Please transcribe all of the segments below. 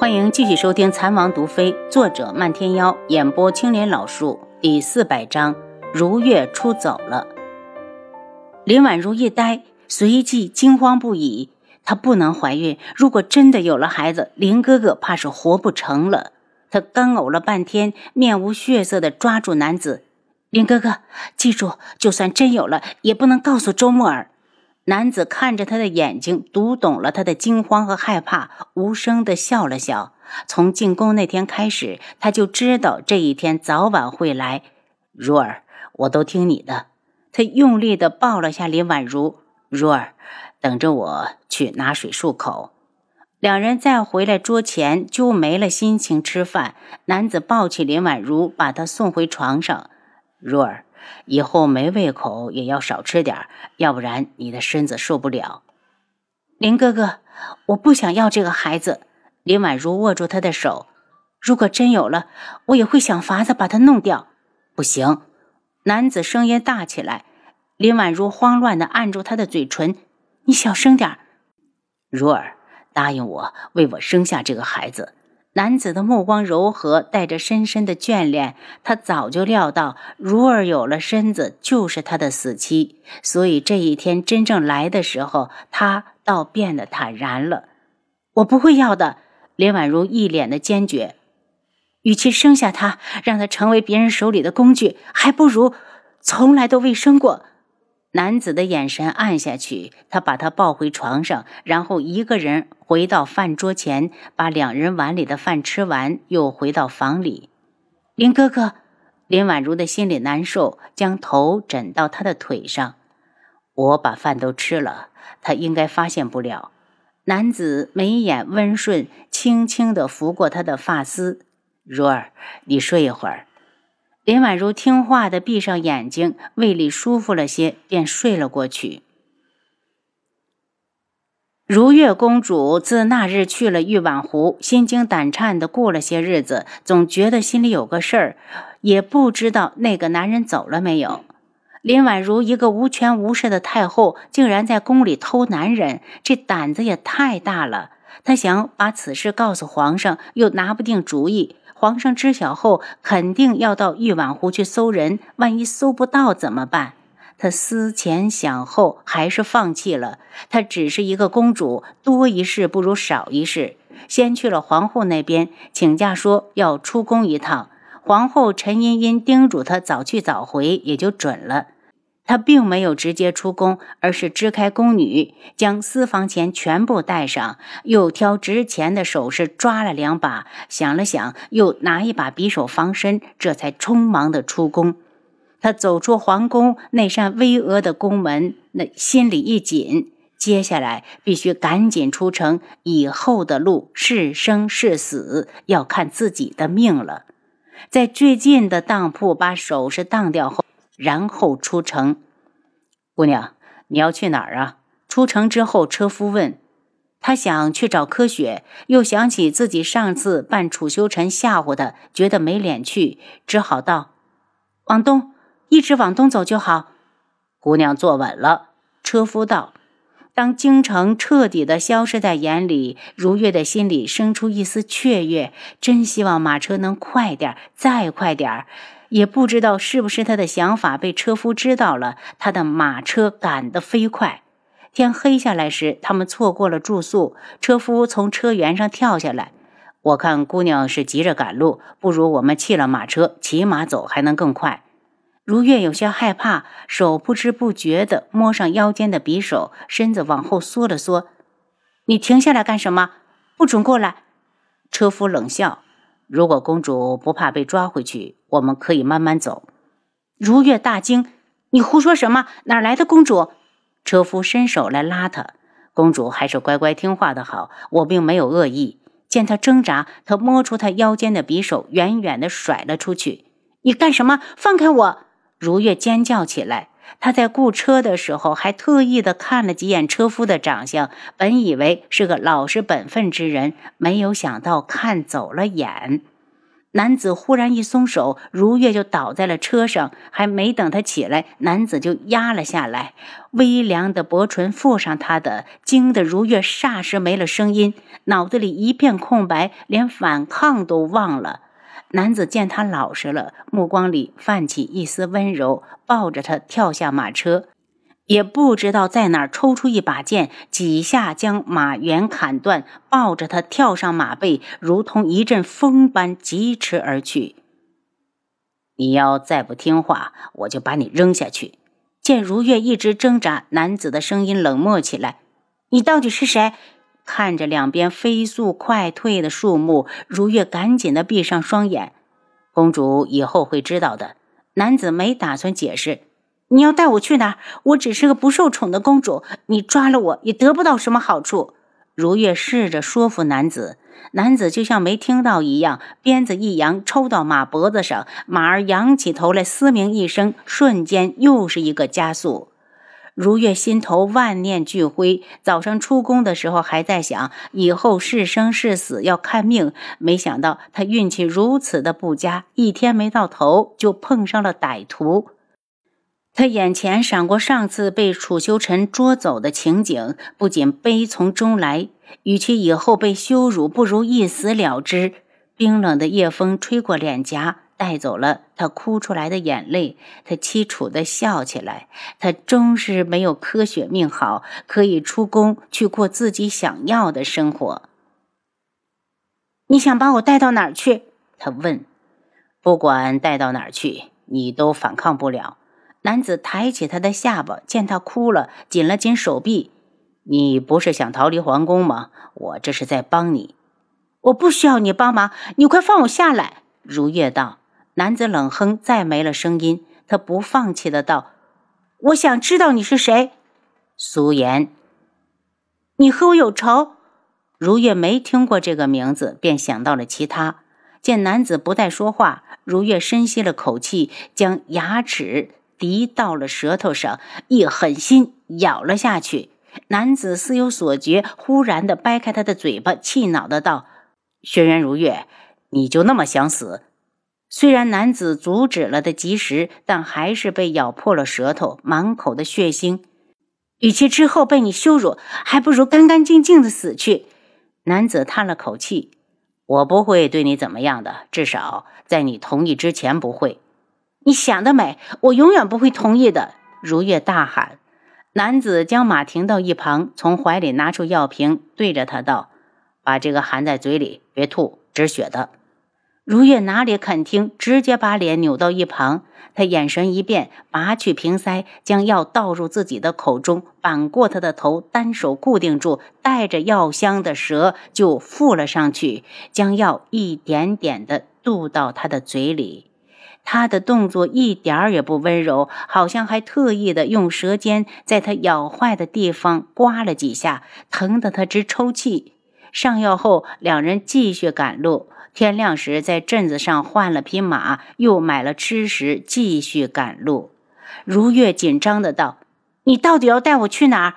欢迎继续收听《残王毒妃》，作者漫天妖，演播青莲老树，第四百章：如月出走了。林婉如一呆，随即惊慌不已。她不能怀孕，如果真的有了孩子，林哥哥怕是活不成了。她干呕了半天，面无血色的抓住男子：“林哥哥，记住，就算真有了，也不能告诉周沫儿。”男子看着他的眼睛，读懂了他的惊慌和害怕，无声的笑了笑。从进宫那天开始，他就知道这一天早晚会来。如儿，我都听你的。他用力的抱了下林婉如。如儿，等着我去拿水漱口。两人再回来桌前，就没了心情吃饭。男子抱起林婉如，把她送回床上。如儿。以后没胃口也要少吃点要不然你的身子受不了。林哥哥，我不想要这个孩子。林婉如握住他的手，如果真有了，我也会想法子把他弄掉。不行！男子声音大起来。林婉如慌乱地按住他的嘴唇：“你小声点如儿，答应我，为我生下这个孩子。”男子的目光柔和，带着深深的眷恋。他早就料到如儿有了身子就是他的死期，所以这一天真正来的时候，他倒变得坦然了。我不会要的，林婉如一脸的坚决。与其生下他，让他成为别人手里的工具，还不如从来都未生过。男子的眼神暗下去，他把她抱回床上，然后一个人回到饭桌前，把两人碗里的饭吃完，又回到房里。林哥哥，林婉如的心里难受，将头枕到他的腿上。我把饭都吃了，他应该发现不了。男子眉眼温顺，轻轻地拂过她的发丝。如儿，你睡一会儿。林婉如听话的闭上眼睛，胃里舒服了些，便睡了过去。如月公主自那日去了玉婉湖，心惊胆颤的过了些日子，总觉得心里有个事儿，也不知道那个男人走了没有。林婉如一个无权无势的太后，竟然在宫里偷男人，这胆子也太大了。她想把此事告诉皇上，又拿不定主意。皇上知晓后，肯定要到玉婉湖去搜人，万一搜不到怎么办？他思前想后，还是放弃了。她只是一个公主，多一事不如少一事。先去了皇后那边请假，说要出宫一趟。皇后陈茵茵叮嘱她早去早回，也就准了。他并没有直接出宫，而是支开宫女，将私房钱全部带上，又挑值钱的首饰抓了两把，想了想，又拿一把匕首防身，这才匆忙的出宫。他走出皇宫那扇巍峨的宫门，那心里一紧，接下来必须赶紧出城，以后的路是生是死，要看自己的命了。在最近的当铺把首饰当掉后。然后出城，姑娘，你要去哪儿啊？出城之后，车夫问他想去找柯雪，又想起自己上次扮楚修臣吓唬他，觉得没脸去，只好道：“往东，一直往东走就好。”姑娘坐稳了。车夫道：“当京城彻底的消失在眼里，如月的心里生出一丝雀跃，真希望马车能快点，再快点儿。”也不知道是不是他的想法被车夫知道了，他的马车赶得飞快。天黑下来时，他们错过了住宿。车夫从车辕上跳下来，我看姑娘是急着赶路，不如我们弃了马车，骑马走还能更快。如月有些害怕，手不知不觉地摸上腰间的匕首，身子往后缩了缩。你停下来干什么？不准过来！车夫冷笑。如果公主不怕被抓回去，我们可以慢慢走。如月大惊：“你胡说什么？哪来的公主？”车夫伸手来拉她。公主还是乖乖听话的好。我并没有恶意。见她挣扎，他摸出她腰间的匕首，远远的甩了出去。“你干什么？放开我！”如月尖叫起来。他在雇车的时候还特意的看了几眼车夫的长相，本以为是个老实本分之人，没有想到看走了眼。男子忽然一松手，如月就倒在了车上。还没等他起来，男子就压了下来，微凉的薄唇附上他的，惊得如月霎时没了声音，脑子里一片空白，连反抗都忘了。男子见他老实了，目光里泛起一丝温柔，抱着他跳下马车。也不知道在哪儿抽出一把剑，几下将马缘砍断，抱着他跳上马背，如同一阵风般疾驰而去。你要再不听话，我就把你扔下去。见如月一直挣扎，男子的声音冷漠起来：“你到底是谁？”看着两边飞速快退的树木，如月赶紧的闭上双眼。公主以后会知道的。男子没打算解释。你要带我去哪儿？我只是个不受宠的公主，你抓了我也得不到什么好处。如月试着说服男子，男子就像没听到一样，鞭子一扬，抽到马脖子上，马儿仰起头来，嘶鸣一声，瞬间又是一个加速。如月心头万念俱灰，早上出宫的时候还在想以后是生是死要看命，没想到他运气如此的不佳，一天没到头就碰上了歹徒。他眼前闪过上次被楚修尘捉走的情景，不仅悲从中来，与其以后被羞辱，不如一死了之。冰冷的夜风吹过脸颊，带走了他哭出来的眼泪。他凄楚地笑起来。他终是没有柯雪命好，可以出宫去过自己想要的生活。你想把我带到哪儿去？他问。不管带到哪儿去，你都反抗不了。男子抬起他的下巴，见他哭了，紧了紧手臂。你不是想逃离皇宫吗？我这是在帮你。我不需要你帮忙，你快放我下来。如月道。男子冷哼，再没了声音。他不放弃的道：“我想知道你是谁。”苏颜。你和我有仇？如月没听过这个名字，便想到了其他。见男子不再说话，如月深吸了口气，将牙齿。滴到了舌头上，一狠心咬了下去。男子似有所觉，忽然的掰开他的嘴巴，气恼的道：“轩辕如月，你就那么想死？”虽然男子阻止了的及时，但还是被咬破了舌头，满口的血腥。与其之后被你羞辱，还不如干干净净的死去。男子叹了口气：“我不会对你怎么样的，至少在你同意之前不会。”你想得美！我永远不会同意的。”如月大喊。男子将马停到一旁，从怀里拿出药瓶，对着他道：“把这个含在嘴里，别吐，止血的。”如月哪里肯听，直接把脸扭到一旁。他眼神一变，拔去瓶塞，将药倒入自己的口中，扳过他的头，单手固定住，带着药香的蛇就附了上去，将药一点点的渡到他的嘴里。他的动作一点儿也不温柔，好像还特意的用舌尖在他咬坏的地方刮了几下，疼得他直抽泣。上药后，两人继续赶路。天亮时，在镇子上换了匹马，又买了吃食，继续赶路。如月紧张的道：“你到底要带我去哪儿？”“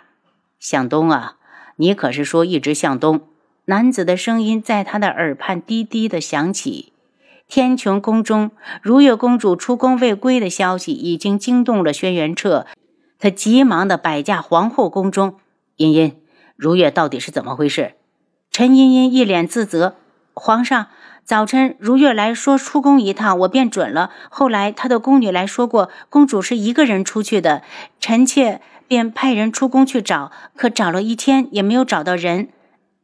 向东啊！你可是说一直向东？”男子的声音在他的耳畔低低的响起。天穹宫中，如月公主出宫未归的消息已经惊动了轩辕彻，他急忙的摆驾皇后宫中。茵茵，如月到底是怎么回事？陈茵茵一脸自责。皇上，早晨如月来说出宫一趟，我便准了。后来她的宫女来说过，公主是一个人出去的，臣妾便派人出宫去找，可找了一天也没有找到人。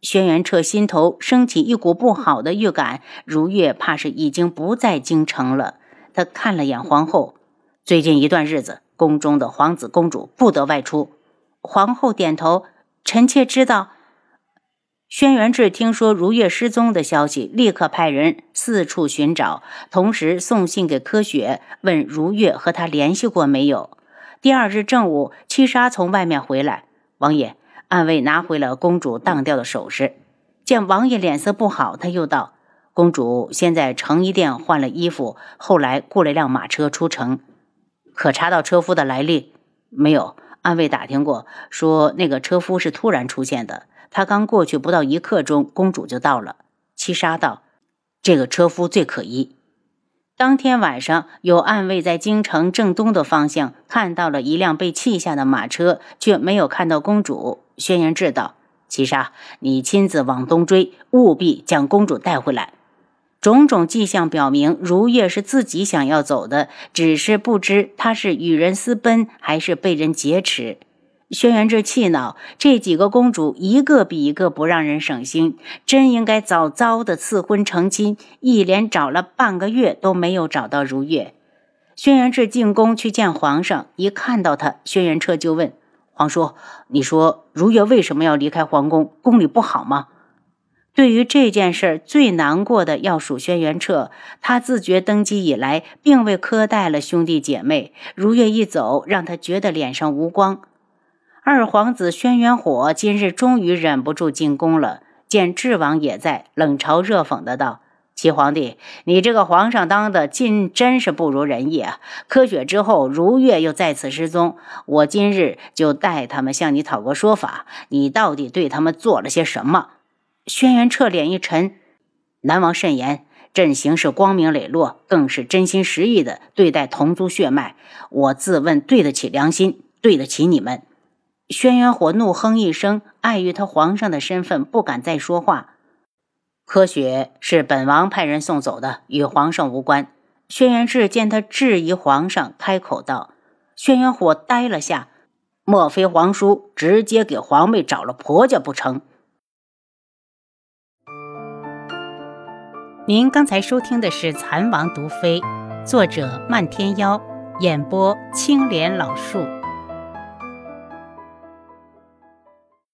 轩辕彻心头升起一股不好的预感，如月怕是已经不在京城了。他看了眼皇后，最近一段日子，宫中的皇子公主不得外出。皇后点头，臣妾知道。轩辕志听说如月失踪的消息，立刻派人四处寻找，同时送信给柯雪，问如月和他联系过没有。第二日正午，七杀从外面回来，王爷。暗卫拿回了公主当掉的首饰，见王爷脸色不好，他又道：“公主先在成衣店换了衣服，后来雇了辆马车出城。可查到车夫的来历没有？暗卫打听过，说那个车夫是突然出现的。他刚过去不到一刻钟，公主就到了。”七杀道：“这个车夫最可疑。当天晚上，有暗卫在京城正东的方向看到了一辆被弃下的马车，却没有看到公主。轩辕志道：“七杀，你亲自往东追，务必将公主带回来。”种种迹象表明，如月是自己想要走的，只是不知她是与人私奔，还是被人劫持。轩辕志气恼，这几个公主一个比一个不让人省心，真应该早早的赐婚成亲。一连找了半个月都没有找到如月。轩辕志进宫去见皇上，一看到他，轩辕彻就问皇叔：“你说如月为什么要离开皇宫？宫里不好吗？”对于这件事最难过的要数轩辕彻，他自觉登基以来并未苛待了兄弟姐妹，如月一走，让他觉得脸上无光。二皇子轩辕火今日终于忍不住进宫了，见智王也在，冷嘲热讽的道：“齐皇帝，你这个皇上当的竟真是不如人意啊！科雪之后，如月又再次失踪，我今日就带他们向你讨个说法，你到底对他们做了些什么？”轩辕彻脸一沉：“南王慎言，朕行事光明磊落，更是真心实意的对待同族血脉，我自问对得起良心，对得起你们。”轩辕火怒哼一声，碍于他皇上的身份，不敢再说话。柯雪是本王派人送走的，与皇上无关。轩辕志见他质疑皇上，开口道：“轩辕火呆了下，莫非皇叔直接给皇妹找了婆家不成？”您刚才收听的是《蚕王毒妃》，作者漫天妖，演播青莲老树。